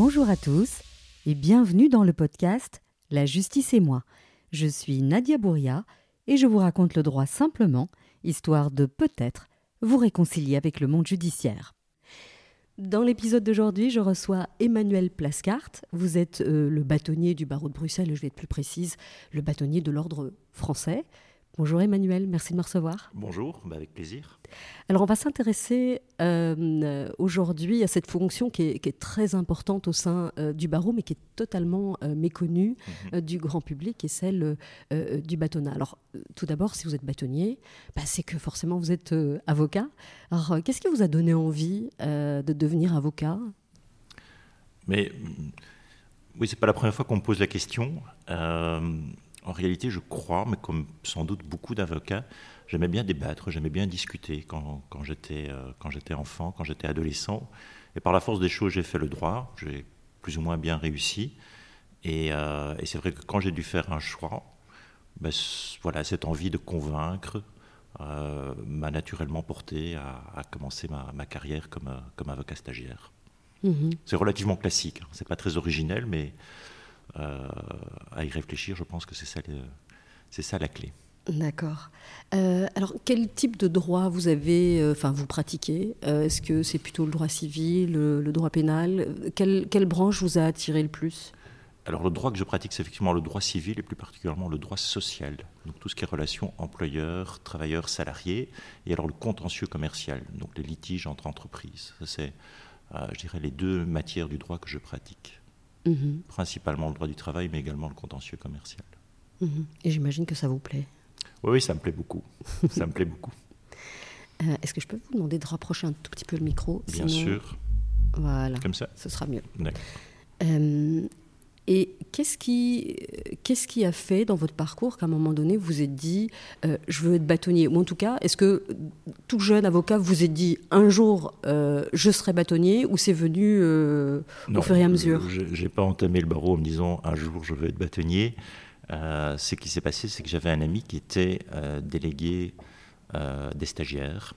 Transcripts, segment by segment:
Bonjour à tous et bienvenue dans le podcast La justice et moi. Je suis Nadia Bouria et je vous raconte le droit simplement, histoire de peut-être vous réconcilier avec le monde judiciaire. Dans l'épisode d'aujourd'hui, je reçois Emmanuel Plascart. Vous êtes euh, le bâtonnier du barreau de Bruxelles, je vais être plus précise, le bâtonnier de l'ordre français. Bonjour Emmanuel, merci de me recevoir. Bonjour, bah, avec plaisir. Alors on va s'intéresser euh, aujourd'hui à cette fonction qui est, très importante au sein euh, du barreau, mais qui est totalement euh, méconnue mhm. du grand public, et celle du bâtonnat. Alors tout d'abord, si vous êtes bâtonnier, bah, c'est que forcément vous êtes avocat. Alors qu'est-ce qui vous a donné envie de devenir avocat? Mais oui, c'est pas la première fois qu'on me pose la question. En réalité, je crois, mais comme sans doute beaucoup d'avocats, j'aimais bien débattre, j'aimais bien discuter quand, quand j'étais euh, enfant, quand j'étais adolescent. Et par la force des choses, j'ai fait le droit, j'ai plus ou moins bien réussi. Et, euh, c'est vrai que quand j'ai dû faire un choix, ben, voilà, cette envie de convaincre euh, m'a naturellement porté à, commencer ma, carrière comme, comme avocat stagiaire. Mm-hmm. C'est relativement classique, hein. c'est pas très originel, mais euh, à y réfléchir, je pense que c'est ça, c'est ça la clé. D'accord. Euh, alors, quel type de droit vous avez, euh, enfin, vous pratiquez? Est-ce que c'est plutôt le droit civil, le, droit pénal? Quelle, quelle, branche vous a attiré le plus? Alors, le droit que je pratique, c'est effectivement le droit civil et plus particulièrement le droit social. Donc, tout ce qui est relation employeur, travailleur, salarié, et alors le contentieux commercial, donc les litiges entre entreprises. Ça, c'est, je dirais, les deux matières du droit que je pratique. Mhm. Principalement le droit du travail, mais également le contentieux commercial. Mhm. Et j'imagine que ça vous plaît. Oui, oui, ça me plaît beaucoup. ça me plaît beaucoup. Euh, est-ce que je peux vous demander de rapprocher un tout petit peu le micro? Bien sûr. Voilà. Comme ça. Ce sera mieux. D'accord. Euh, et qu'est-ce qui, qu'est-ce qui a fait dans votre parcours qu'à un moment donné vous vous êtes dit euh, je veux être bâtonnier? Ou en tout cas, est-ce que tout jeune avocat vous êtes dit un jour euh, je serai bâtonnier? Ou c'est venu euh, au fur et à mesure? Je n'ai pas entamé le barreau en me disant un jour je veux être bâtonnier. ce qui s'est passé, c'est que j'avais un ami qui était délégué des stagiaires.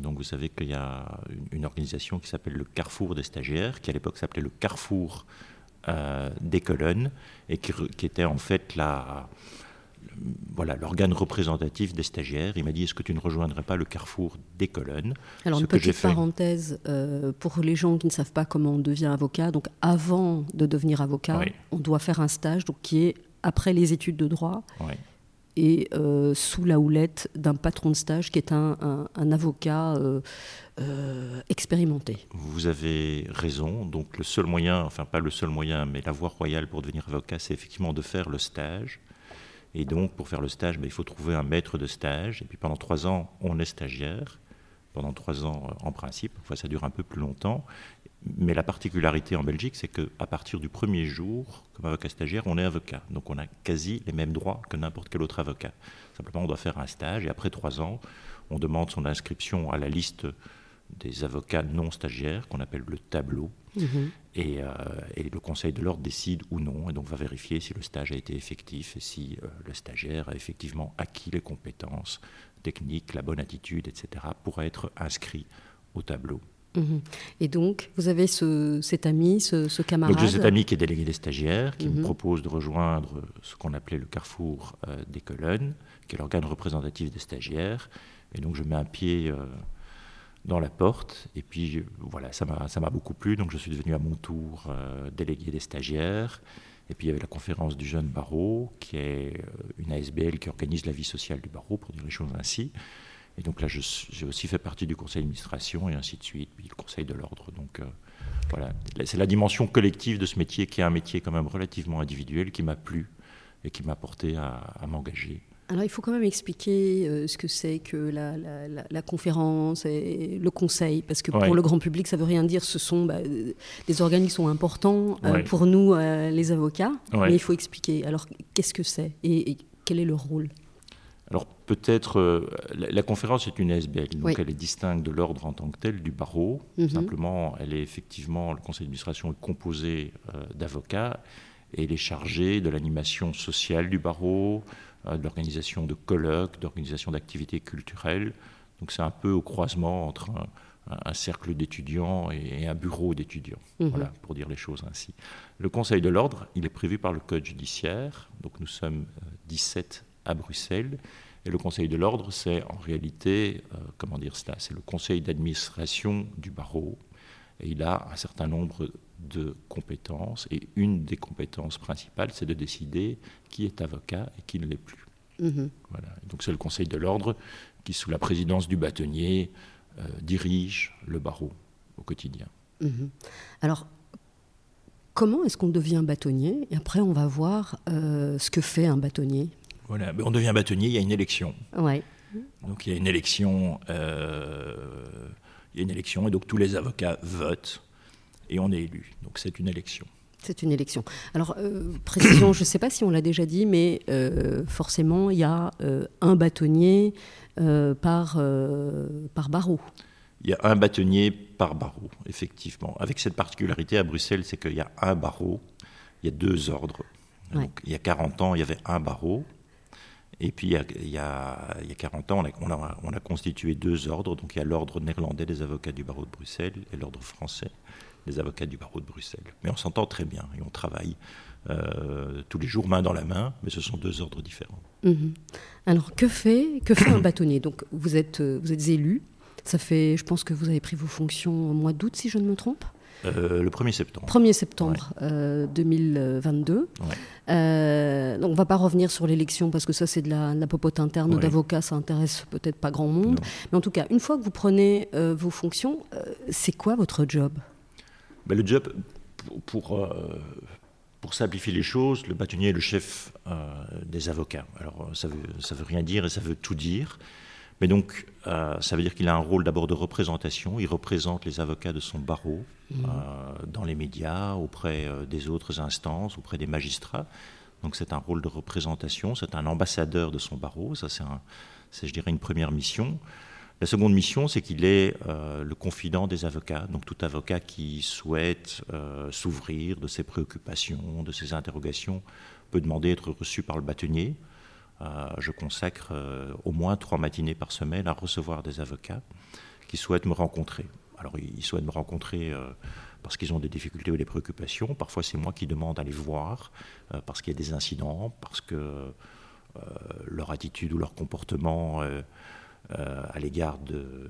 Donc vous savez qu'il y a une, une organisation qui s'appelle le Carrefour des stagiaires, qui à l'époque s'appelait le Carrefour euh, des colonnes et qui, était en fait la, voilà, l'organe représentatif des stagiaires. Il m'a dit Est-ce que tu ne rejoindrais pas le carrefour des colonnes? Alors, une petite parenthèse euh, pour les gens qui ne savent pas comment on devient avocat. Donc, avant de devenir avocat, on doit faire un stage donc, qui est après les études de droit. Et euh, sous la houlette d'un patron de stage qui est un, avocat euh, expérimenté. Vous avez raison. Donc le seul moyen, enfin pas le seul moyen, mais la voie royale pour devenir avocat, c'est effectivement de faire le stage. Et donc pour faire le stage, ben, il faut trouver un maître de stage. Et puis pendant trois ans, on est stagiaire. Pendant trois ans euh, en principe. Parfois ça dure un peu plus longtemps. Mais la particularité en Belgique, c'est qu'à partir du premier jour, comme avocat stagiaire, on est avocat. Donc on a quasi les mêmes droits que n'importe quel autre avocat. Simplement, on doit faire un stage et après trois ans, on demande son inscription à la liste des avocats non stagiaires qu'on appelle le tableau. Mhm. Euh, et, le Conseil de l'ordre décide ou non, et donc va vérifier si le stage a été effectif et si euh, le stagiaire a effectivement acquis les compétences techniques, la bonne attitude, etc., pour être inscrit au tableau. Mhm. Et donc, vous avez cet ami, ce, camarade j'ai cet ami qui est délégué des stagiaires, qui me mhm. propose de rejoindre ce qu'on appelait le carrefour euh, des colonnes, qui est l'organe représentatif des stagiaires. Et donc, je mets un pied dans la porte. Et puis voilà, ça m'a beaucoup plu. Donc je suis devenu à mon tour euh, délégué des stagiaires. Et puis il y avait la conférence du jeune barreau, qui est euh, une ASBL qui organise la vie sociale du barreau, pour dire les choses ainsi. Et donc là, j'ai aussi fait partie du conseil d'administration et ainsi de suite, puis le conseil de l'ordre. Donc euh, voilà, c'est la dimension collective de ce métier qui est un métier quand même relativement individuel qui m'a plu et qui m'a porté à, à m'engager. Alors, il faut quand même expliquer euh, ce que c'est que la, conférence et le conseil, parce que pour le grand public, ça ne veut rien dire. Ce sont bah, des organes qui sont importants euh, pour nous, euh, les avocats, mais il faut expliquer. Alors, qu'est-ce que c'est et, quel est le rôle? Alors peut-être, la, conférence est une SBL, donc elle est distincte de l'ordre en tant que tel, du barreau. Mhm. Simplement, elle est effectivement, le conseil d'administration est composé d'avocats et elle est chargée de l'animation sociale du barreau, euh, de l'organisation de colloques, d'organisation d'activités culturelles. Donc c'est un peu au croisement entre un cercle d'étudiants et un bureau d'étudiants, mhm. voilà, pour dire les choses ainsi. Le Conseil de l'ordre, il est prévu par le Code judiciaire, donc nous sommes 17 à Bruxelles, et le Conseil de l'ordre, c'est en réalité, comment dire cela, c'est le conseil d'administration du barreau, et il a un certain nombre de compétences, et une des compétences principales, c'est de décider qui est avocat et qui ne l'est plus. Mhm. Voilà. Donc c'est le Conseil de l'ordre qui, sous la présidence du bâtonnier, euh, dirige le barreau au quotidien. Mhm. Alors, comment est-ce qu'on devient bâtonnier? Et après, on va voir euh, ce que fait un bâtonnier. Voilà, on devient bâtonnier, il y a une élection. Ouais. Donc il y a une élection, euh, il y a une élection, et donc tous les avocats votent et on est élu. Donc c'est une élection. C'est une élection. Alors, euh, précision, je ne sais pas si on l'a déjà dit, mais euh, forcément, il y a euh, un bâtonnier par, par barreau. Il y a un bâtonnier par barreau, effectivement. Avec cette particularité à Bruxelles, c'est qu'il y a un barreau, il y a deux ordres. il y a 40 ans, il y avait un barreau. Et puis, il y a, il y a, il y a 40 ans, on a, on a, constitué deux ordres. Donc, il y a l'ordre néerlandais des avocats du barreau de Bruxelles et l'ordre français des avocats du barreau de Bruxelles. Mais on s'entend très bien et on travaille euh, tous les jours main dans la main, mais ce sont deux ordres différents. Mhm. Alors, que fait, que fait un bâtonnier? Donc, vous êtes, euh, vous êtes élu. Ça fait, je pense que vous avez pris vos fonctions au mois d'août, si je ne me trompe? Euh, le 1er septembre. 1er septembre 2022. Euh, donc on ne va pas revenir sur l'élection parce que ça c'est de la, la popote interne d'avocat, ça intéresse peut-être pas grand monde. Mais en tout cas, une fois que vous prenez vos fonctions, c'est quoi votre job? Ben, Le job, pour, pour, simplifier les choses, le bâtonnier est le chef des avocats. Alors ça veut, ça veut rien dire et ça veut tout dire. Mais donc, euh, ça veut dire qu'il a un rôle d'abord de représentation. Il représente les avocats de son barreau mmh. euh, dans les médias, auprès euh, des autres instances, auprès des magistrats. Donc, c'est un rôle de représentation. C'est un ambassadeur de son barreau. Ça, c'est, je dirais, une première mission. La seconde mission, c'est qu'il est le confident des avocats. Donc, tout avocat qui souhaite s'ouvrir de ses préoccupations, de ses interrogations, peut demander à être reçu par le bâtonnier. Euh, je consacre euh, au moins trois matinées par semaine à recevoir des avocats qui souhaitent me rencontrer. Alors ils souhaitent me rencontrer euh, parce qu'ils ont des difficultés ou des préoccupations. Parfois c'est moi qui demande à les voir parce qu'il y a des incidents, parce que leur attitude ou leur comportement à l'égard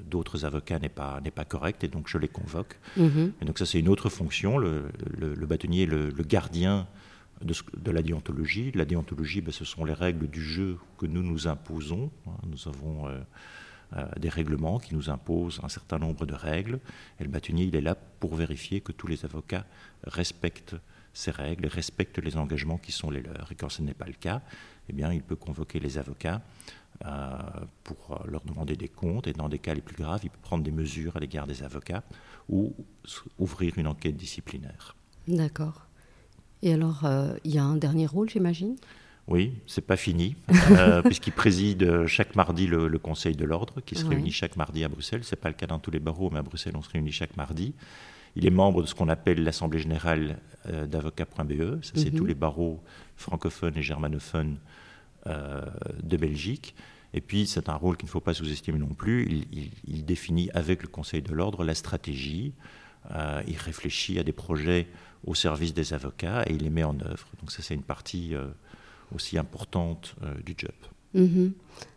d'autres avocats n'est pas, pas correct et donc je les convoque. Mm-hmm. Et donc ça c'est une autre fonction. Le, bâtonnier le gardien de, la déontologie. La déontologie, ben, ce sont les règles du jeu que nous nous imposons. Hein. Nous avons euh, euh, des règlements qui nous imposent un certain nombre de règles. Et le bâtonnier, il est là pour vérifier que tous les avocats respectent ces règles respectent les engagements qui sont les leurs. Et quand ce n'est pas le cas, eh bien, il peut convoquer les avocats euh, pour leur demander des comptes. Et dans des cas les plus graves, il peut prendre des mesures à l'égard des avocats ou ouvrir une enquête disciplinaire. D'accord. Et alors, euh, il y a un dernier rôle, j'imagine? Oui, c'est pas fini, euh, puisqu'il préside chaque mardi le, Conseil de l'ordre, qui se réunit chaque mardi à Bruxelles. C'est pas le cas dans tous les barreaux, mais à Bruxelles, on se réunit chaque mardi. Il est membre de ce qu'on appelle l'Assemblée générale euh, d'avocats.be. Ça, c'est mhm. tous les barreaux francophones et germanophones de Belgique. Et puis, c'est un rôle qu'il ne faut pas sous-estimer non plus. Il, définit avec le Conseil de l'ordre la stratégie. il réfléchit à des projets au service des avocats et il les met en œuvre. Donc ça, c'est une partie euh, aussi importante euh, du job. Mhm.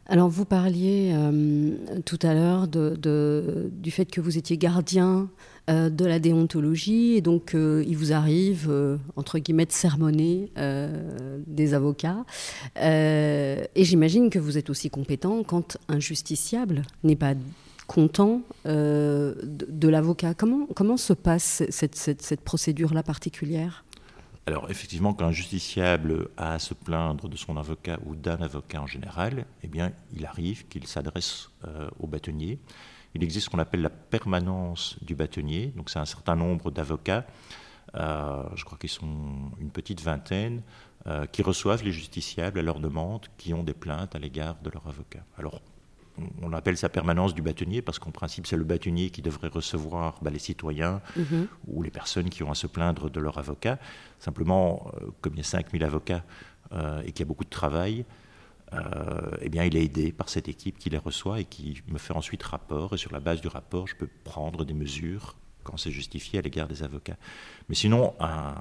Alors vous parliez euh, tout à l'heure du fait que vous étiez gardien de la déontologie et donc il vous arrive, entre guillemets, de sermonner des avocats. et j'imagine que vous êtes aussi compétent quand un justiciable n'est pas content euh, de, l'avocat. Comment, comment se passe cette, cette, procédure-là particulière? Alors effectivement, quand un justiciable a à se plaindre de son avocat ou d'un avocat en général, eh bien, il arrive qu'il s'adresse euh, au bâtonnier. Il existe ce qu'on appelle la permanence du bâtonnier. Donc c'est un certain nombre d'avocats, euh, je crois qu'ils sont une petite vingtaine, qui reçoivent les justiciables à leur demande, qui ont des plaintes à l'égard de leur avocat. Alors on appelle ça permanence du bâtonnier parce qu'en principe, c'est le bâtonnier qui devrait recevoir bah, les citoyens mhm. ou les personnes qui ont à se plaindre de leur avocat. Simplement, euh, comme il y a 5000 avocats euh, et qu'il y a beaucoup de travail, eh bien, il est aidé par cette équipe qui les reçoit et qui me fait ensuite rapport. Et sur la base du rapport, je peux prendre des mesures quand c'est justifié à l'égard des avocats. Mais sinon, un,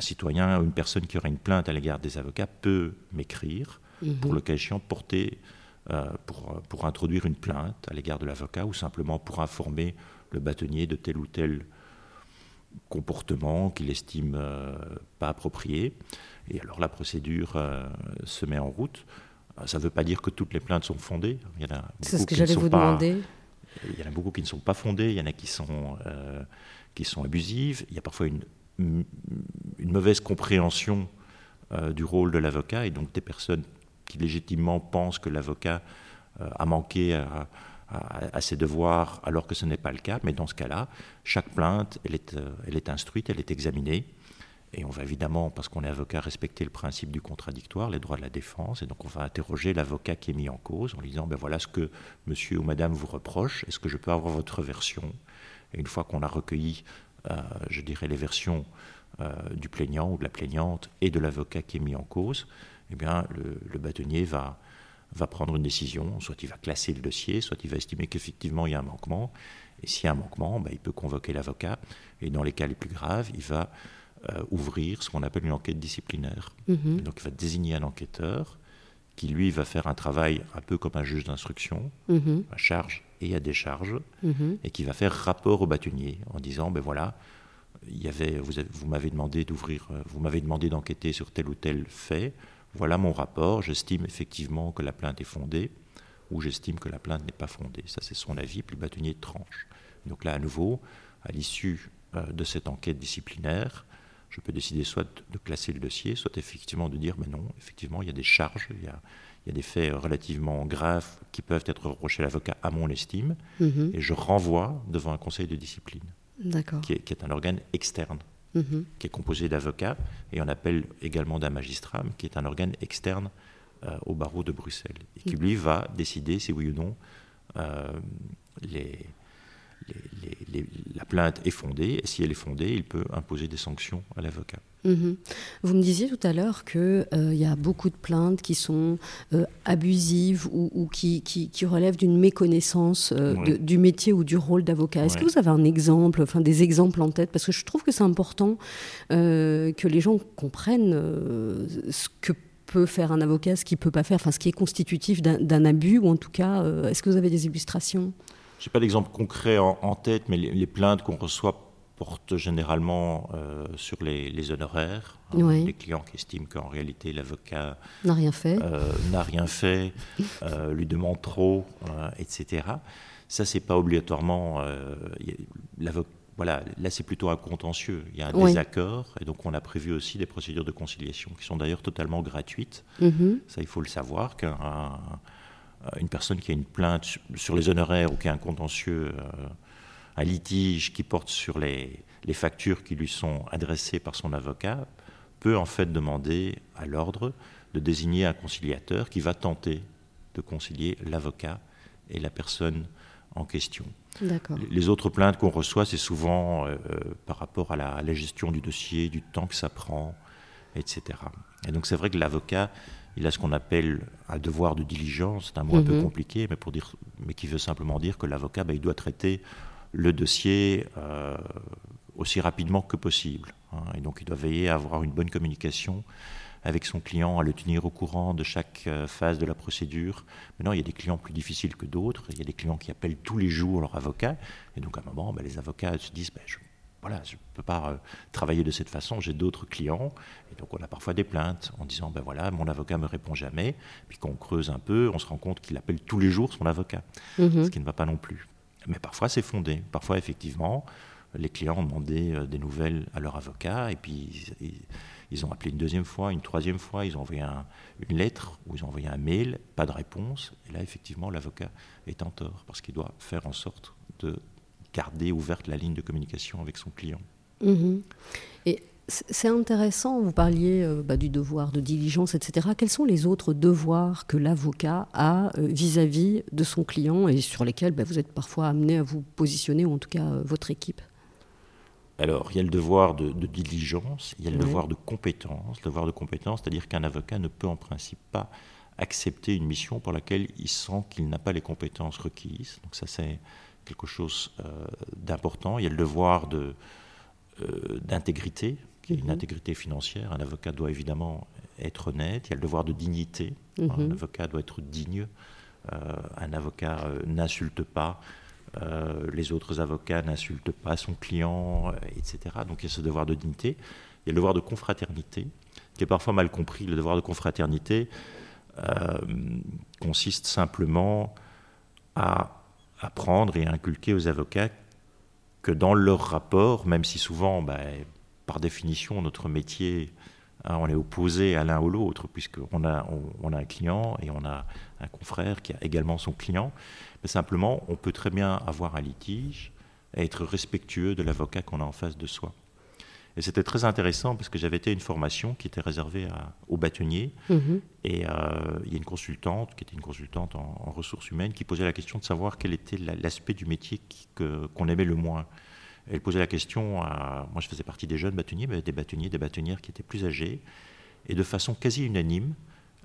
citoyen ou une personne qui aurait une plainte à l'égard des avocats peut m'écrire mhm. pour le cas échéant porter, euh, pour, pour introduire une plainte à l'égard de l'avocat ou simplement pour informer le bâtonnier de tel ou tel comportement qu'il estime euh, pas approprié. Et alors la procédure euh, se met en route. Ça ne veut pas dire que toutes les plaintes sont fondées. C'est ce que j'allais vous demander. Il y en a beaucoup qui ne sont pas fondées, il y en a qui sont, euh, qui sont abusives, il y a parfois une, une mauvaise compréhension euh, du rôle de l'avocat et donc des personnes qui légitimement pensent que l'avocat euh, a manqué à, à, ses devoirs alors que ce n'est pas le cas. Mais dans ce cas-là, chaque plainte, elle est, elle est instruite, elle est examinée. Et on va évidemment, parce qu'on est avocat, respecter le principe du contradictoire, les droits de la défense. Et donc on va interroger l'avocat qui est mis en cause en lui disant, ben voilà ce que monsieur ou madame vous reproche, est-ce que je peux avoir votre version? Et une fois qu'on a recueilli, euh, je dirais, les versions euh, du plaignant ou de la plaignante et de l'avocat qui est mis en cause, eh bien le, bâtonnier va, va prendre une décision, soit il va classer le dossier, soit il va estimer qu'effectivement il y a un manquement. Et s'il y a un manquement, ben, il peut convoquer l'avocat. Et dans les cas les plus graves, il va euh, ouvrir ce qu'on appelle une enquête disciplinaire. Mhm. Donc il va désigner un enquêteur qui lui va faire un travail un peu comme un juge d'instruction, mhm. à charge et à décharge, mhm. et qui va faire rapport au bâtonnier en disant ben voilà, il y avait, vous, vous m'avez demandé d'ouvrir, euh, vous m'avez demandé d'enquêter sur tel ou tel fait. Voilà mon rapport. J'estime effectivement que la plainte est fondée, ou j'estime que la plainte n'est pas fondée. Ça c'est son avis. Puis le bâtonnier tranche. Donc là à nouveau, à l'issue euh, de cette enquête disciplinaire, je peux décider soit de classer le dossier, soit effectivement de dire, mais non, effectivement, il y a des charges, il y a, des faits relativement graves qui peuvent être reprochés à l'avocat à mon estime, mhm. et je renvoie devant un conseil de discipline, qui est, qui est un organe externe, mhm. qui est composé d'avocats, et on appelle également d'un magistrat, qui est un organe externe euh, au barreau de Bruxelles, et qui lui va décider si oui ou non euh, les la plainte est fondée, et si elle est fondée, il peut imposer des sanctions à l'avocat. Mhm. Vous me disiez tout à l'heure qu'il euh, y a beaucoup de plaintes qui sont euh, abusives ou, qui, qui, relèvent d'une méconnaissance euh, du métier ou du rôle d'avocat. Est-ce que vous avez un exemple, enfin des exemples en tête? Parce que je trouve que c'est important que les gens comprennent ce que peut faire un avocat, ce qu'il ne peut pas faire, enfin ce qui est constitutif d'un abus, ou en tout cas, est-ce que vous avez des illustrations? Je n'ai pas d'exemple concret en, tête, mais les, plaintes qu'on reçoit portent généralement euh, sur les, honoraires. Hein, les clients qui estiment qu'en réalité l'avocat n'a rien fait, euh, n'a rien fait, euh, lui demande trop, etc. Ça, c'est pas obligatoirement. Voilà, là c'est plutôt un contentieux. Il y a un désaccord et donc on a prévu aussi des procédures de conciliation qui sont d'ailleurs totalement gratuites. Mm-hmm. Ça, il faut le savoir qu'un euh, une personne qui a une plainte sur les honoraires ou qui a un contentieux, un litige qui porte sur les, factures qui lui sont adressées par son avocat, peut en fait demander à l'ordre de désigner un conciliateur qui va tenter de concilier l'avocat et la personne en question. Les autres plaintes qu'on reçoit, c'est souvent euh, par rapport à la, la, gestion du dossier, du temps que ça prend, etc. Et donc c'est vrai que l'avocat il a ce qu'on appelle un devoir de diligence, c'est un mot un peu mhm. compliqué, mais, pour dire, mais qui veut simplement dire que l'avocat, ben, il doit traiter le dossier euh, aussi rapidement que possible. Hein. et donc il doit veiller à avoir une bonne communication avec son client, à le tenir au courant de chaque euh, phase de la procédure. Maintenant, il y a des clients plus difficiles que d'autres. Il y a des clients qui appellent tous les jours leur avocat. Et donc, à un moment, ben, les avocats se disent ben, je voilà, je ne peux pas euh, travailler de cette façon, j'ai d'autres clients. Et donc on a parfois des plaintes en disant, ben voilà, mon avocat me répond jamais. Puis quand on creuse un peu, on se rend compte qu'il appelle tous les jours son avocat, mhm. ce qui ne va pas non plus. Mais parfois c'est fondé. Parfois effectivement, les clients ont demandé euh, des nouvelles à leur avocat et puis ils, ont appelé une deuxième fois, une troisième fois, ils ont envoyé une lettre ou ils ont envoyé un mail, pas de réponse. Et là effectivement l'avocat est en tort parce qu'il doit faire en sorte de garder ouverte la ligne de communication avec son client. Mhm. Et c'est intéressant, vous parliez euh, bah, du devoir de diligence, etc. Quels sont les autres devoirs que l'avocat a euh, vis-à-vis de son client et sur lesquels bah, vous êtes parfois amené à vous positionner, ou en tout cas euh, votre équipe? Alors, il y a le devoir de, diligence, il y a le devoir de compétence. Le devoir de compétence, c'est-à-dire qu'un avocat ne peut en principe pas accepter une mission pour laquelle il sent qu'il n'a pas les compétences requises. Donc ça, c'est quelque chose d'important. Il y a le devoir de, d'intégrité, qui est une mhm. intégrité financière. Un avocat doit évidemment être honnête. Il y a le devoir de dignité. Mhm. Un avocat doit être digne. Euh, un avocat n'insulte pas. les autres avocats n'insultent pas son client, etc. Donc il y a ce devoir de dignité. Il y a le devoir de confraternité, qui est parfois mal compris. Le devoir de confraternité consiste simplement à apprendre et inculquer aux avocats que dans leur rapport, même si souvent, bah, par définition, notre métier, hein, on est opposé à l'un ou l'autre, puisqu'on a, on, a un client et on a un confrère qui a également son client, mais simplement, on peut très bien avoir un litige et être respectueux de l'avocat qu'on a en face de soi. Et c'était très intéressant parce que j'avais été à une formation qui était réservée aux bâtonniers. Mhm. Et euh, il y a une consultante, qui était une consultante en, ressources humaines, qui posait la question de savoir quel était l'aspect du métier qu'on aimait le moins. Elle posait la question à. Moi, je faisais partie des jeunes bâtonniers, mais des bâtonniers, des bâtonnières qui étaient plus âgés. Et de façon quasi unanime,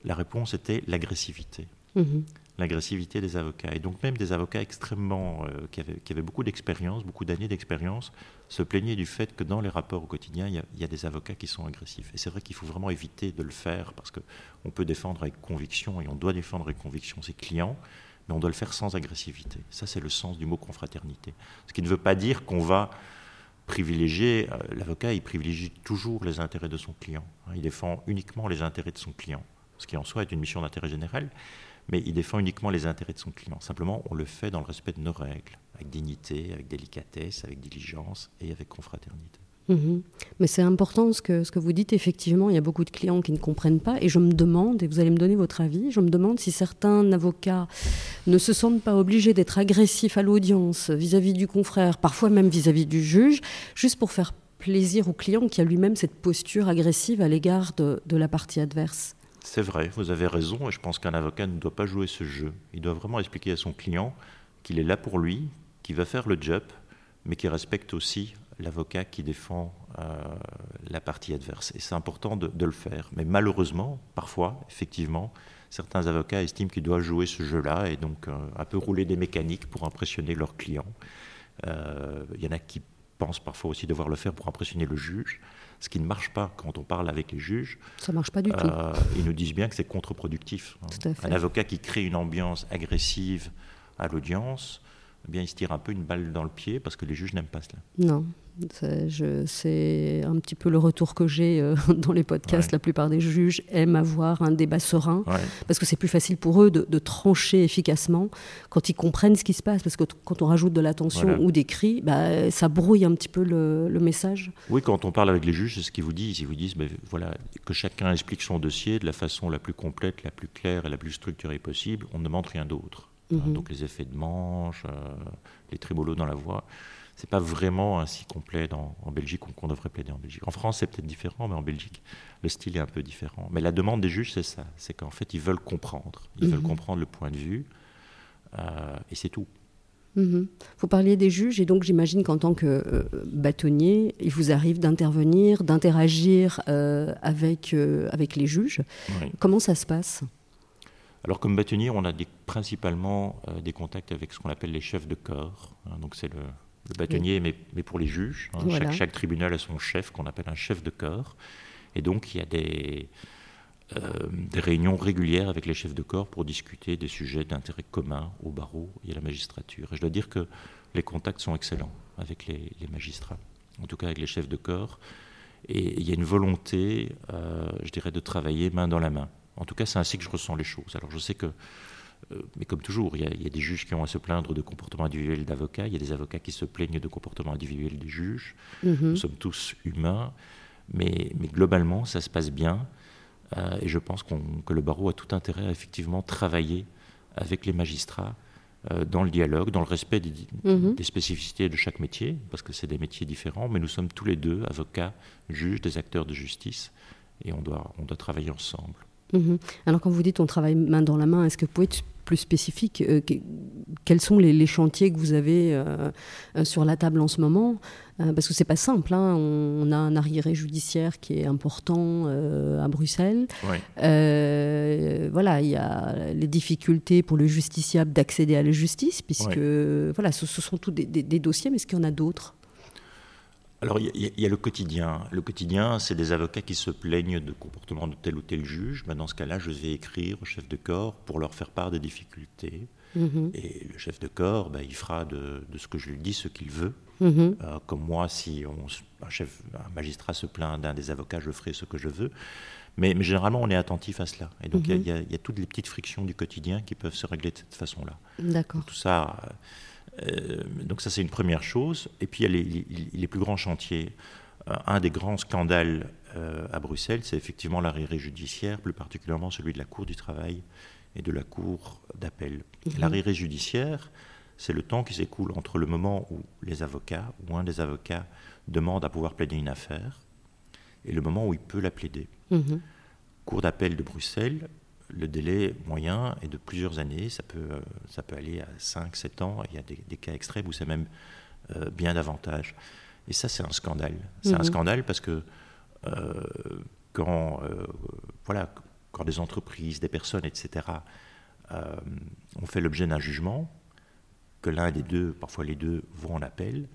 la réponse était l'agressivité. Mhm l'agressivité des avocats. Et donc même des avocats extrêmement, euh, qui, avaient, beaucoup d'expérience, beaucoup d'années d'expérience, se plaignaient du fait que dans les rapports au quotidien, il y, a, des avocats qui sont agressifs. Et c'est vrai qu'il faut vraiment éviter de le faire parce qu'on peut défendre avec conviction et on doit défendre avec conviction ses clients, mais on doit le faire sans agressivité. Ça, c'est le sens du mot confraternité. Ce qui ne veut pas dire qu'on va privilégier, euh, l'avocat, il privilégie toujours les intérêts de son client. Hein. il défend uniquement les intérêts de son client, ce qui en soi est une mission d'intérêt général mais il défend uniquement les intérêts de son client. Simplement, on le fait dans le respect de nos règles, avec dignité, avec délicatesse, avec diligence et avec confraternité. Mhm. Mais c'est important ce que, vous dites, effectivement, il y a beaucoup de clients qui ne comprennent pas, et je me demande, et vous allez me donner votre avis, je me demande si certains avocats ne se sentent pas obligés d'être agressifs à l'audience vis-à-vis du confrère, parfois même vis-à-vis du juge, juste pour faire plaisir au client qui a lui-même cette posture agressive à l'égard de, de la partie adverse. C'est vrai, vous avez raison, et je pense qu'un avocat ne doit pas jouer ce jeu. Il doit vraiment expliquer à son client qu'il est là pour lui, qu'il va faire le job, mais qu'il respecte aussi l'avocat qui défend euh, la partie adverse. Et c'est important de, le faire. Mais malheureusement, parfois, effectivement, certains avocats estiment qu'ils doivent jouer ce jeu-là et donc euh, un peu rouler des mécaniques pour impressionner leurs clients. Euh, il y en a qui pensent parfois aussi devoir le faire pour impressionner le juge ce qui ne marche pas quand on parle avec les juges. Ça marche pas du tout. Ils nous disent bien que c'est contre-productif. Un avocat qui crée une ambiance agressive à l'audience, eh bien, il se tire un peu une balle dans le pied parce que les juges n'aiment pas cela. Non, c'est un petit peu le retour que j'ai euh, dans les podcasts. La plupart des juges aiment avoir un débat serein parce que c'est plus facile pour eux de, trancher efficacement quand ils comprennent ce qui se passe. Parce que quand on rajoute de l'attention ou des cris, bah, ça brouille un petit peu le, message. Oui, quand on parle avec les juges, c'est ce qu'ils vous disent. Ils vous disent ben, voilà, que chacun explique son dossier de la façon la plus complète, la plus claire et la plus structurée possible. On ne demande rien d'autre. Mhm. Donc les effets de manche, euh, les trémolos dans la voix c'est pas vraiment ainsi complet en Belgique qu'on devrait plaider en Belgique. En France, c'est peut-être différent, mais en Belgique, le style est un peu différent. Mais la demande des juges, c'est ça. C'est qu'en fait, ils veulent comprendre. Ils veulent mhm. comprendre le point de vue. Euh, et c'est tout. Mhm. Vous parliez des juges, et donc j'imagine qu'en tant que euh, bâtonnier, il vous arrive d'intervenir, d'interagir euh, avec, avec les juges. Comment ça se passe? Alors comme bâtonnier, on a principalement des contacts avec ce qu'on appelle les chefs de corps. Hein. donc c'est le, le bâtonnier, mais, pour les juges. Hein. chaque, tribunal a son chef, qu'on appelle un chef de corps. Et donc, il y a des, euh, des réunions régulières avec les chefs de corps pour discuter des sujets d'intérêt commun au barreau et à la magistrature. Et je dois dire que les contacts sont excellents avec les, magistrats, en tout cas avec les chefs de corps. Et il y a une volonté, euh, je dirais, de travailler main dans la main. En tout cas, c'est ainsi que je ressens les choses. Alors, je sais que euh, mais comme toujours, il y, a, des juges qui ont à se plaindre de comportements individuels d'avocats, il y a des avocats qui se plaignent de comportements individuels des juges. Mhm. Nous sommes tous humains, mais, globalement, ça se passe bien. Euh, et je pense que le barreau a tout intérêt à effectivement travailler avec les magistrats euh, dans le dialogue, dans le respect des, mhm. des, spécificités de chaque métier, parce que c'est des métiers différents, mais nous sommes tous les deux avocats, juges, des acteurs de justice, et on doit, on doit travailler ensemble. Mhm. Alors quand vous dites on travaille main dans la main, est-ce que vous pouvez être plus spécifique euh, quels sont les, chantiers que vous avez sur la table en ce moment? Parce que c'est pas simple. Hein. On, a un arriéré judiciaire qui est important à Bruxelles. voilà, il y a les difficultés pour le justiciable d'accéder à la justice, puisque voilà, ce, sont tous des, des dossiers, mais est-ce qu'il y en a d'autres? Alors, il y, a le quotidien. Le quotidien, c'est des avocats qui se plaignent de comportement de tel ou tel juge. Ben, dans ce cas-là, je vais écrire au chef de corps pour leur faire part des difficultés. Mhm. Et le chef de corps, ben, il fera de, ce que je lui dis ce qu'il veut. Mhm. Euh, comme moi, si un, chef, un magistrat se plaint d'un des avocats, je ferai ce que je veux. Mais, généralement, on est attentif à cela. Et donc, il y, a mhm. toutes les petites frictions du quotidien qui peuvent se régler de cette façon-là. D'accord. Tout ça. Euh, donc ça c'est une première chose. Et puis il y a les, plus grands chantiers. Euh, un des grands scandales euh, à Bruxelles, c'est effectivement l'arrêt judiciaire, plus particulièrement celui de la Cour du travail et de la Cour d'appel. Mhm. L'arrêt judiciaire, c'est le temps qui s'écoule entre le moment où les avocats ou un des avocats demande à pouvoir plaider une affaire et le moment où il peut la plaider. Mhm. Cour d'appel de Bruxelles, le délai moyen est de plusieurs années, ça peut, euh, ça peut aller à 5, 7 ans, il y a des, cas extrêmes où c'est même euh, bien davantage. Et ça, c'est un scandale. C'est un mhm. scandale parce que euh, quand, voilà, quand des entreprises, des personnes, etc., ont fait l'objet d'un jugement, que l'un des deux, parfois les deux, vont en appel,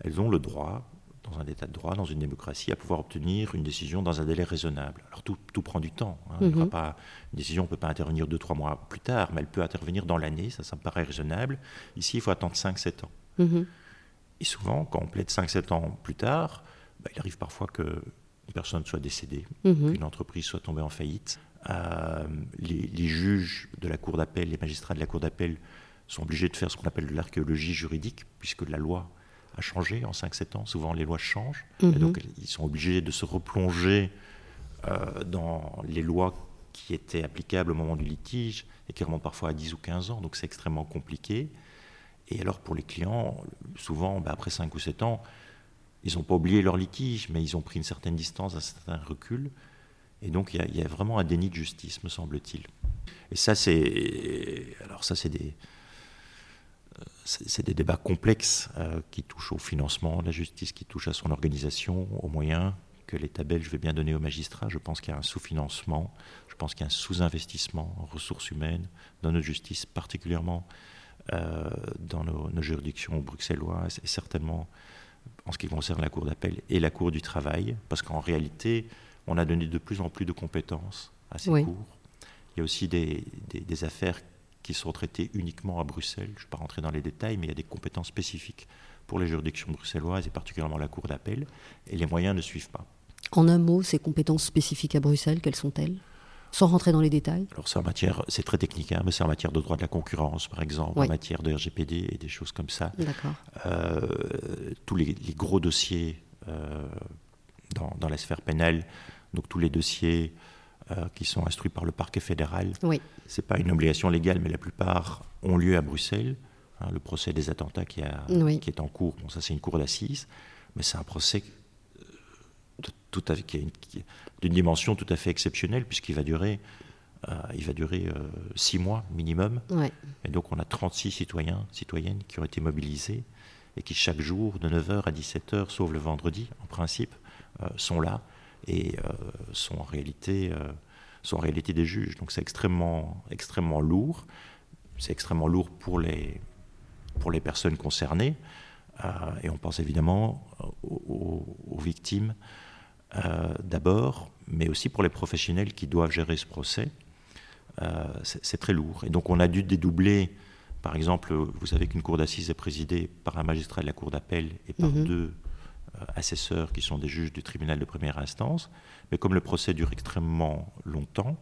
elles ont le droit dans un état de droit, dans une démocratie, à pouvoir obtenir une décision dans un délai raisonnable. Alors tout, tout prend du temps. Hein. Mhm. pas, une décision ne peut pas intervenir deux, trois mois plus tard, mais elle peut intervenir dans l'année, ça, ça me paraît raisonnable. Ici, il faut attendre 5-7 ans. Mhm. Et souvent, quand on plaide 5-7 ans plus tard, bah, il arrive parfois qu'une personne soit décédée, mhm. qu'une entreprise soit tombée en faillite. Euh, les, les, juges de la Cour d'appel, les magistrats de la Cour d'appel sont obligés de faire ce qu'on appelle de l'archéologie juridique, puisque la loi a changé en 5-7 ans. Souvent, les lois changent. Et mhm. donc, ils sont obligés de se replonger euh, dans les lois qui étaient applicables au moment du litige et qui remontent parfois à 10 ou 15 ans. Donc, c'est extrêmement compliqué. Et alors, pour les clients, souvent, bah, après 5 ou 7 ans, ils n'ont pas oublié leur litige, mais ils ont pris une certaine distance, un certain recul. Et donc, il y, y, a vraiment un déni de justice, me semble-t-il. Et ça, c'est. Alors, ça, c'est des c'est des débats complexes euh, qui touchent au financement de la justice, qui touchent à son organisation, aux moyens que l'État belge veut bien donner aux magistrats. Je pense qu'il y a un sous-financement, je pense qu'il y a un sous-investissement en ressources humaines dans notre justice, particulièrement euh, dans nos, juridictions bruxelloises et certainement en ce qui concerne la Cour d'appel et la Cour du travail, parce qu'en réalité, on a donné de plus en plus de compétences à ces cours. Il y a aussi des, des, des affaires qui sont traités uniquement à Bruxelles. Je ne vais pas rentrer dans les détails, mais il y a des compétences spécifiques pour les juridictions bruxelloises et particulièrement la Cour d'appel, et les moyens ne suivent pas. En un mot, ces compétences spécifiques à Bruxelles, quelles sont-elles? Sans rentrer dans les détails Alors c'est en matière, c'est très technique, hein, mais c'est en matière de droit de la concurrence, par exemple, en matière de RGPD et des choses comme ça. D'accord. Euh, tous les, gros dossiers euh, dans, dans, la sphère pénale, donc tous les dossiers qui sont instruits par le parquet fédéral. Oui. Ce n'est pas une obligation légale, mais la plupart ont lieu à Bruxelles. Hein, le procès des attentats qui, a, qui est en cours, bon, ça c'est une cour d'assises, mais c'est un procès euh, tout à, qui d'une dimension tout à fait exceptionnelle, puisqu'il va durer, euh, il va durer six mois minimum. Et donc on a 36 citoyens, citoyennes qui ont été mobilisés et qui chaque jour, de 9h à 17h, sauf le vendredi, en principe, sont là et euh, sont, en réalité, euh, sont en réalité des juges. Donc c'est extrêmement, extrêmement lourd. C'est extrêmement lourd pour les, pour les personnes concernées. Euh, et on pense évidemment aux, victimes d'abord, mais aussi pour les professionnels qui doivent gérer ce procès. c'est très lourd. Et donc on a dû dédoubler, par exemple, vous savez qu'une cour d'assises est présidée par un magistrat de la cour d'appel et par mhm. deux assesseurs qui sont des juges du tribunal de première instance. Mais comme le procès dure extrêmement longtemps,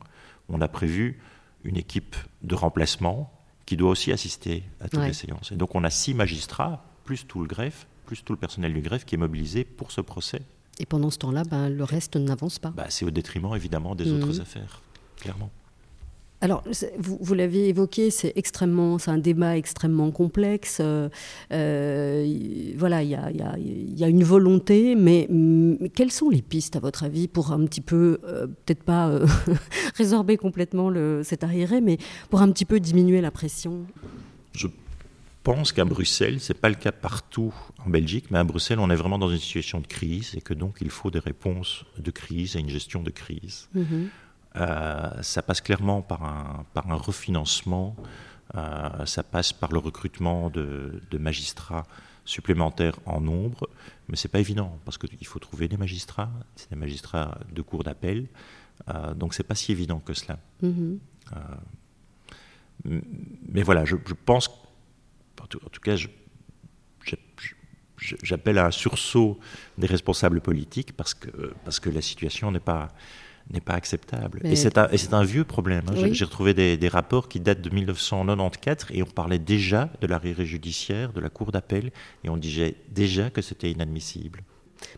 on a prévu une équipe de remplacement qui doit aussi assister à toutes les séances. Et donc on a six magistrats, plus tout le greffe, plus tout le personnel du greffe qui est mobilisé pour ce procès. Et pendant ce temps-là, ben, le reste n'avance pas. Bah, c'est au détriment évidemment des autres mhm. affaires, clairement. Alors, vous, vous l'avez évoqué, c'est extrêmement, c'est un débat extrêmement complexe. Euh, euh, voilà, il y a, y, y a, une volonté, mais, quelles sont les pistes, à votre avis, pour un petit peu, euh, peut-être pas résorber complètement le, cet arriéré, mais pour un petit peu diminuer la pression? Je, pense qu'à Bruxelles, ce n'est pas le cas partout en Belgique, mais à Bruxelles, on est vraiment dans une situation de crise et que donc il faut des réponses de crise et une gestion de crise. Mhm. Euh, ça passe clairement par un, par un refinancement, euh, ça passe par le recrutement de, de magistrats supplémentaires en nombre, mais c'est pas évident parce qu'il faut trouver des magistrats, c'est des magistrats de cour d'appel, euh, donc c'est pas si évident que cela. Mhm. mais voilà, je, je pense, en tout, en tout cas, j'appelle à un sursaut des responsables politiques parce que, parce que la situation n'est pas, n'est pas acceptable. Mais- Et c'est un, vieux problème. hein. Oui. J'ai retrouvé des, des rapports qui datent de 1994 et on parlait déjà de l'arrêt judiciaire de la Cour d'appel et on disait déjà que c'était inadmissible.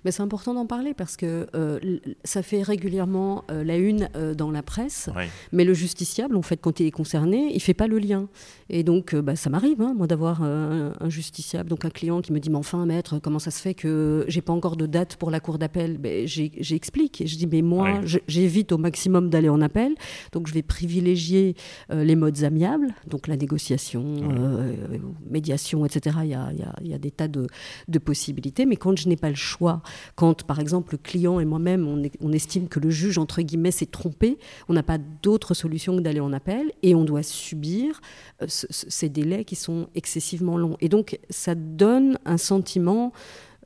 Mais c'est important d'en parler parce que euh, ça fait régulièrement euh, la une euh, dans la presse. Mais le justiciable, en fait, quand il est concerné, il fait pas le lien. Et donc, bah, ça m'arrive, hein, moi, d'avoir un, un justiciable, donc un client qui me dit, mais enfin, maître, comment ça se fait que j'ai pas encore de date pour la cour d'appel? J'ai- J'explique. Je dis, mais moi, j'évite au maximum d'aller en appel. Donc, je vais privilégier les modes amiables, donc la négociation, médiation, etc. Il y a, il y a- il y a des tas de, de possibilités. Mais quand je n'ai pas le choix, quand, par exemple, le client et moi-même, on, est- on estime que le juge, entre guillemets, s'est trompé, on n'a pas d'autre solution que d'aller en appel et on doit subir euh, ce- ce- ces délais qui sont excessivement longs. Et donc, ça donne un sentiment,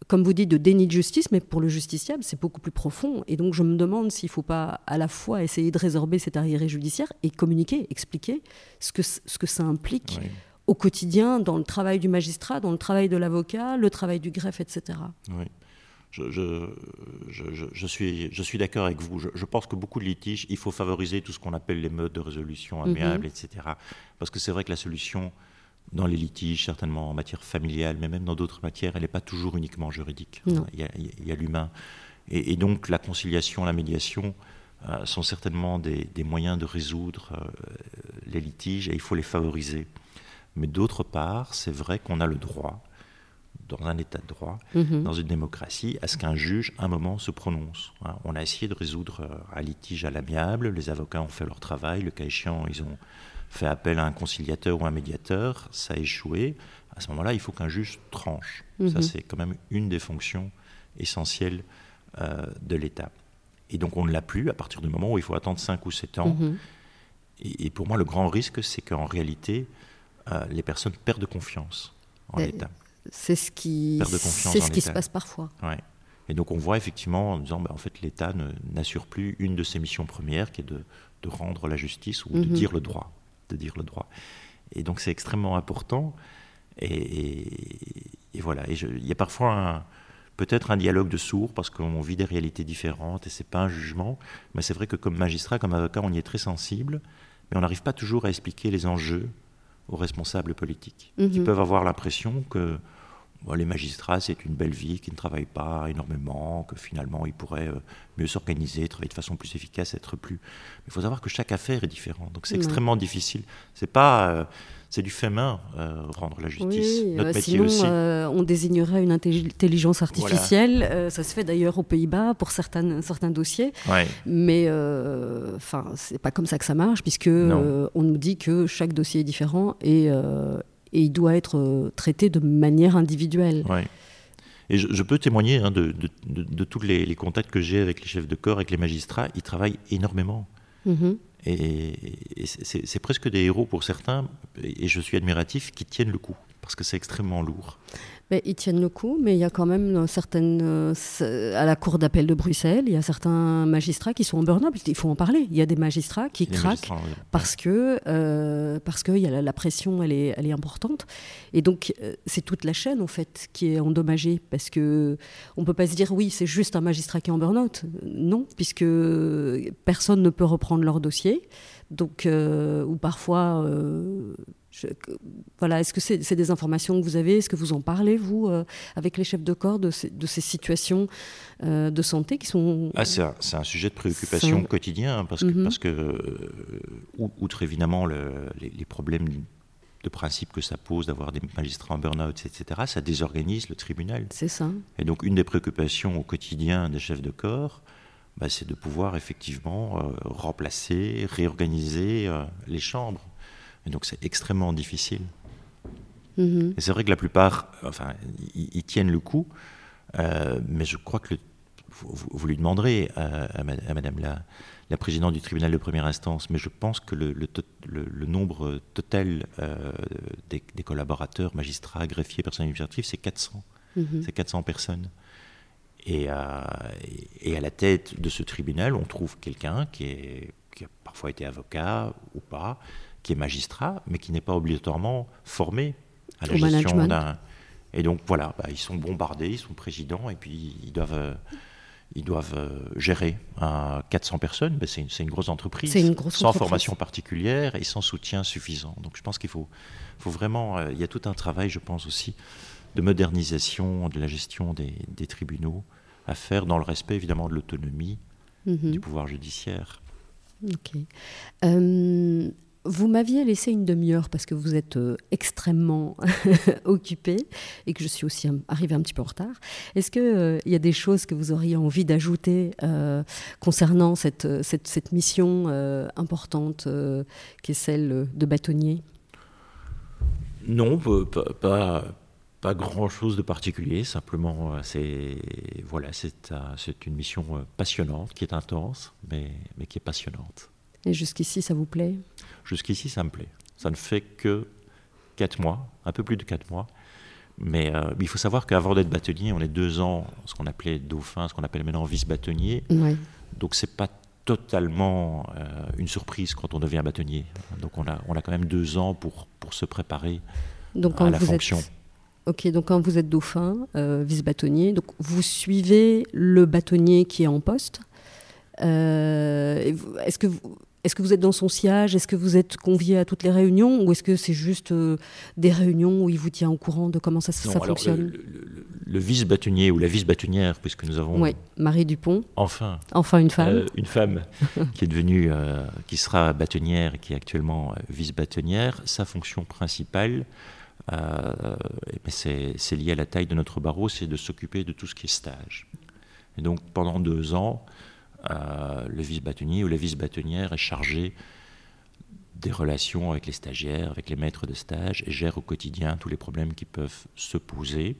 comme vous dites, de déni de justice, mais pour le justiciable, c'est beaucoup plus profond. Et donc, je me demande s'il ne faut pas à la fois essayer de résorber cet arriéré judiciaire et communiquer, expliquer ce que, ce que ça implique au quotidien dans le travail du magistrat, dans le travail de l'avocat, le travail du greffe, etc. Oui. Je, je, je, je- je suis, je suis d'accord avec vous. Je, pense que beaucoup de litiges, il faut favoriser tout ce qu'on appelle les modes de résolution amiable, etc. Parce que c'est vrai que la solution dans les litiges, certainement en matière familiale, mais même dans d'autres matières, elle n'est pas toujours uniquement juridique. Il y a, il y a l'humain. Et, et donc la conciliation, la médiation euh, sont certainement des, des moyens de résoudre euh, les litiges et il faut les favoriser. Mais d'autre part, c'est vrai qu'on a le droit, dans un état de droit, Mhm. dans une démocratie, à ce qu'un juge, à un moment, se prononce. Hein, On a essayé de résoudre euh, un litige à l'amiable, les avocats ont fait leur travail, le cas échéant, ils ont fait appel à un conciliateur ou un médiateur, ça a échoué. À ce moment-là, il faut qu'un juge tranche. Ça, Mhm. c'est quand même une des fonctions essentielles euh, de l'État. Et donc, on ne l'a plus à partir du moment où il faut attendre 5 ou 7 ans. Mhm. Et, et pour moi, le grand risque, c'est qu'en réalité, euh, les personnes perdent confiance en l'État. C'est ce qui, c'est ce qui se passe parfois. Ouais. Et donc on voit effectivement en disant, bah, en fait, l'État n'assure plus une de ses missions premières, qui est de, de rendre la justice ou de Mhm. dire le droit, de dire le droit. Et donc c'est extrêmement important. Et, et- et voilà. Et il y a parfois peut-être un dialogue de sourds parce qu'on vit des réalités différentes et c'est pas un jugement. Mais c'est vrai que comme magistrat, comme avocat, on y est très sensible, mais on n'arrive pas toujours à expliquer les enjeux aux responsables politiques, qui Mhm. peuvent avoir l'impression que Bon, les magistrats, c'est une belle vie, qui ne travaillent pas énormément, que finalement ils pourraient euh, mieux s'organiser, travailler de façon plus efficace, être plus. Mais il faut savoir que chaque affaire est différente, donc c'est extrêmement difficile. C'est pas, euh, c'est du fait main euh, rendre la justice. Oui, Notre euh, métier sinon aussi. euh, on désignerait une intelli- intelligence artificielle. Euh, ça se fait d'ailleurs aux Pays-Bas pour certains, certains dossiers. Ouais. Mais enfin, c'est pas comme ça que ça marche, puisque on nous dit que chaque dossier est différent et, et il doit être traité de manière individuelle. Ouais. Et je, je peux témoigner hein, de, de- de- de tous les, les contacts que j'ai avec les chefs de corps, avec les magistrats. Ils travaillent énormément. Mhm. Et, c'est presque des héros pour certains, et je suis admiratif, qui tiennent le coup, parce que c'est extrêmement lourd. Ben, ils tiennent le coup, mais il y a quand même euh, certaines. euh, à la cour d'appel de Bruxelles, il y a certains magistrats qui sont en burn-out. Il faut en parler. Il y a des magistrats qui craquent magistrats, parce que euh, parce que y a la, la pression elle est elle est importante et donc c'est toute la chaîne en fait qui est endommagée parce que on peut pas se dire oui c'est juste un magistrat qui est en burn-out non puisque personne ne peut reprendre leur dossier donc euh, ou parfois euh, je- voilà est-ce que c'est des informations que vous avez? Est-ce que vous en parlez vous euh, avec les chefs de corps de ces, de ces situations euh, de santé qui sont Ah, c'est un, sujet de préoccupation un- quotidien, hein, parce que, Mhm. parce que euh, ou- outre évidemment le- les, les problèmes de principe que ça pose d'avoir des magistrats en burn-out, etc., ça désorganise le tribunal. c'est ça Et donc une des préoccupations au quotidien des chefs de corps, bah, c'est de pouvoir effectivement remplacer, réorganiser les chambres. Et donc c'est extrêmement difficile. Mhm. Et c'est vrai que la plupart, enfin, ils tiennent le coup, euh, mais je crois que vous, lui demanderez à, Madame la, la, présidente du tribunal de première instance, mais je pense que le, le, nombre total euh, des, collaborateurs, magistrats, greffiers, personnels administratifs, c'est 400. Mhm. C'est 400 personnes. Et à, et à, la tête de ce tribunal, on trouve quelqu'un qui, qui, a parfois été avocat ou pas, qui est magistrat, mais qui n'est pas obligatoirement formé à la gestion d'un. Et donc voilà, bah, ils sont bombardés, ils sont présidents, et puis ils doivent, euh, ils doivent euh, gérer 400 personnes. Bah, c'est une, grosse entreprise, une grosse sans formation particulière et sans soutien suffisant. Donc je pense qu'il faut, faut vraiment, euh, il y a tout un travail, je pense aussi, de modernisation de la gestion des, des tribunaux à faire dans le respect évidemment de l'autonomie mhm. du pouvoir judiciaire. Ok. Vous m'aviez laissé une demi-heure parce que vous êtes euh, extrêmement occupé et que je suis aussi arrivée un petit peu en retard. Est-ce qu'il euh, y a des choses que vous auriez envie d'ajouter euh, concernant cette, cette, mission importante qui est celle de bâtonnier? Non, pas, pas, grand-chose de particulier. Simplement, c'est voilà, c'est une mission passionnante, qui est intense, mais, mais qui est passionnante. Et jusqu'ici, ça vous plaît? Jusqu'ici, ça me plaît. Ça ne fait que 4 mois, un peu plus de 4 mois. Mais euh, il faut savoir qu'avant d'être bâtonnier, on est deux ans, ce qu'on appelait dauphin, ce qu'on appelle maintenant vice-bâtonnier. Ouais. Donc c'est pas totalement euh, une surprise quand on devient bâtonnier. Donc on a, on a quand même deux ans pour, pour se préparer donc, à la fonction. Ok, donc quand vous êtes dauphin, euh, vice-bâtonnier, donc vous suivez le bâtonnier qui est en poste. Est-ce que vous, est-ce que vous êtes dans son siège Est-ce que vous êtes convié à toutes les réunions? Ou est-ce que c'est juste euh, des réunions où il vous tient au courant de comment ça, ça fonctionne? Le, vice-bâtonnier ou la vice-bâtonnière, puisque nous avons. Oui, Marie Dupont. Enfin. Enfin une femme. Euh, une femme qui est devenue, euh, qui sera bâtonnière et qui est actuellement vice-bâtonnière. Sa fonction principale, c'est lié à la taille de notre barreau, c'est de s'occuper de tout ce qui est stage. Et donc pendant deux ans, le vice-bâtonnier ou la vice-bâtonnière est chargé des relations avec les stagiaires, avec les maîtres de stage, et gère au quotidien tous les problèmes qui peuvent se poser.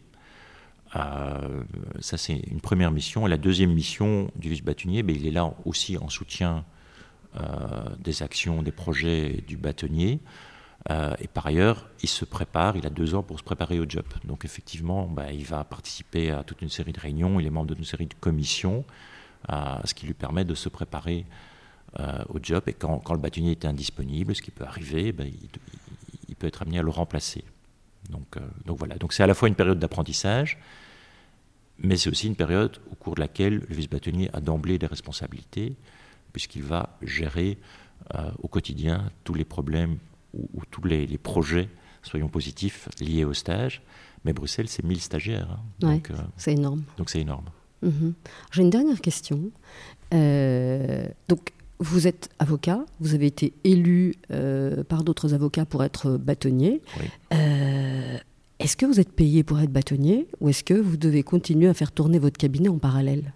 Euh, ça, c'est une première mission. La deuxième mission du vice-bâtonnier, ben, il est là aussi en soutien euh, des actions, des projets du bâtonnier. Euh, et par ailleurs, il se prépare, il a deux ans pour se préparer au job. Donc effectivement, ben, il va participer à toute une série de réunions, il est membre d'une série de commissions ce qui lui permet de se préparer euh, au job. Et quand, le bâtonnier est indisponible, ce qui peut arriver, ben, il, peut être amené à le remplacer. Donc, euh, donc voilà. Donc c'est à la fois une période d'apprentissage, mais c'est aussi une période au cours de laquelle le vice-bâtonnier a d'emblée des responsabilités, puisqu'il va gérer euh, au quotidien tous les problèmes ou, tous les, projets, soyons positifs, liés au stage. Mais Bruxelles, c'est 1000 stagiaires. Hein. c'est énorme. Donc c'est énorme. Mhm. J'ai une dernière question. Euh, donc, vous êtes avocat, vous avez été élu euh, par d'autres avocats pour être bâtonnier. Euh, est-ce que vous êtes payé pour être bâtonnier ou est-ce que vous devez continuer à faire tourner votre cabinet en parallèle?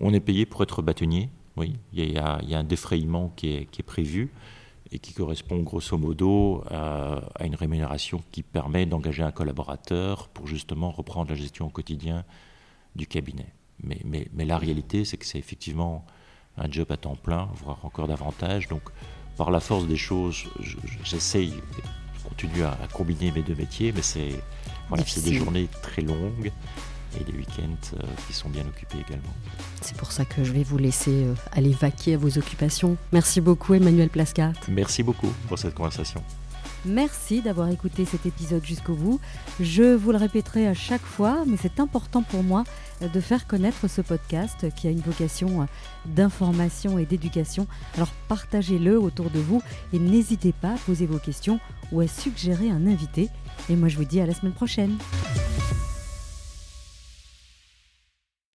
On est payé pour être bâtonnier, oui. Il y a, un défrayement qui est, prévu et qui correspond grosso modo à, à une rémunération qui permet d'engager un collaborateur pour justement reprendre la gestion au quotidien du cabinet. Mais, mais, mais la réalité, c'est que c'est effectivement un job à temps plein, voire encore davantage. Donc, par la force des choses, j'essaye, je, continue à, combiner mes deux métiers, mais c'est voilà, des journées très longues et des week-ends euh, qui sont bien occupés également. C'est pour ça que je vais vous laisser euh, aller vaquer à vos occupations. Merci beaucoup Emmanuel Plascart. Merci beaucoup pour cette conversation. Merci d'avoir écouté cet épisode jusqu'au bout. Je vous le répéterai à chaque fois, mais c'est important pour moi de faire connaître ce podcast qui a une vocation d'information et d'éducation. Alors partagez-le autour de vous et n'hésitez pas à poser vos questions ou à suggérer un invité. Et moi je vous dis à la semaine prochaine.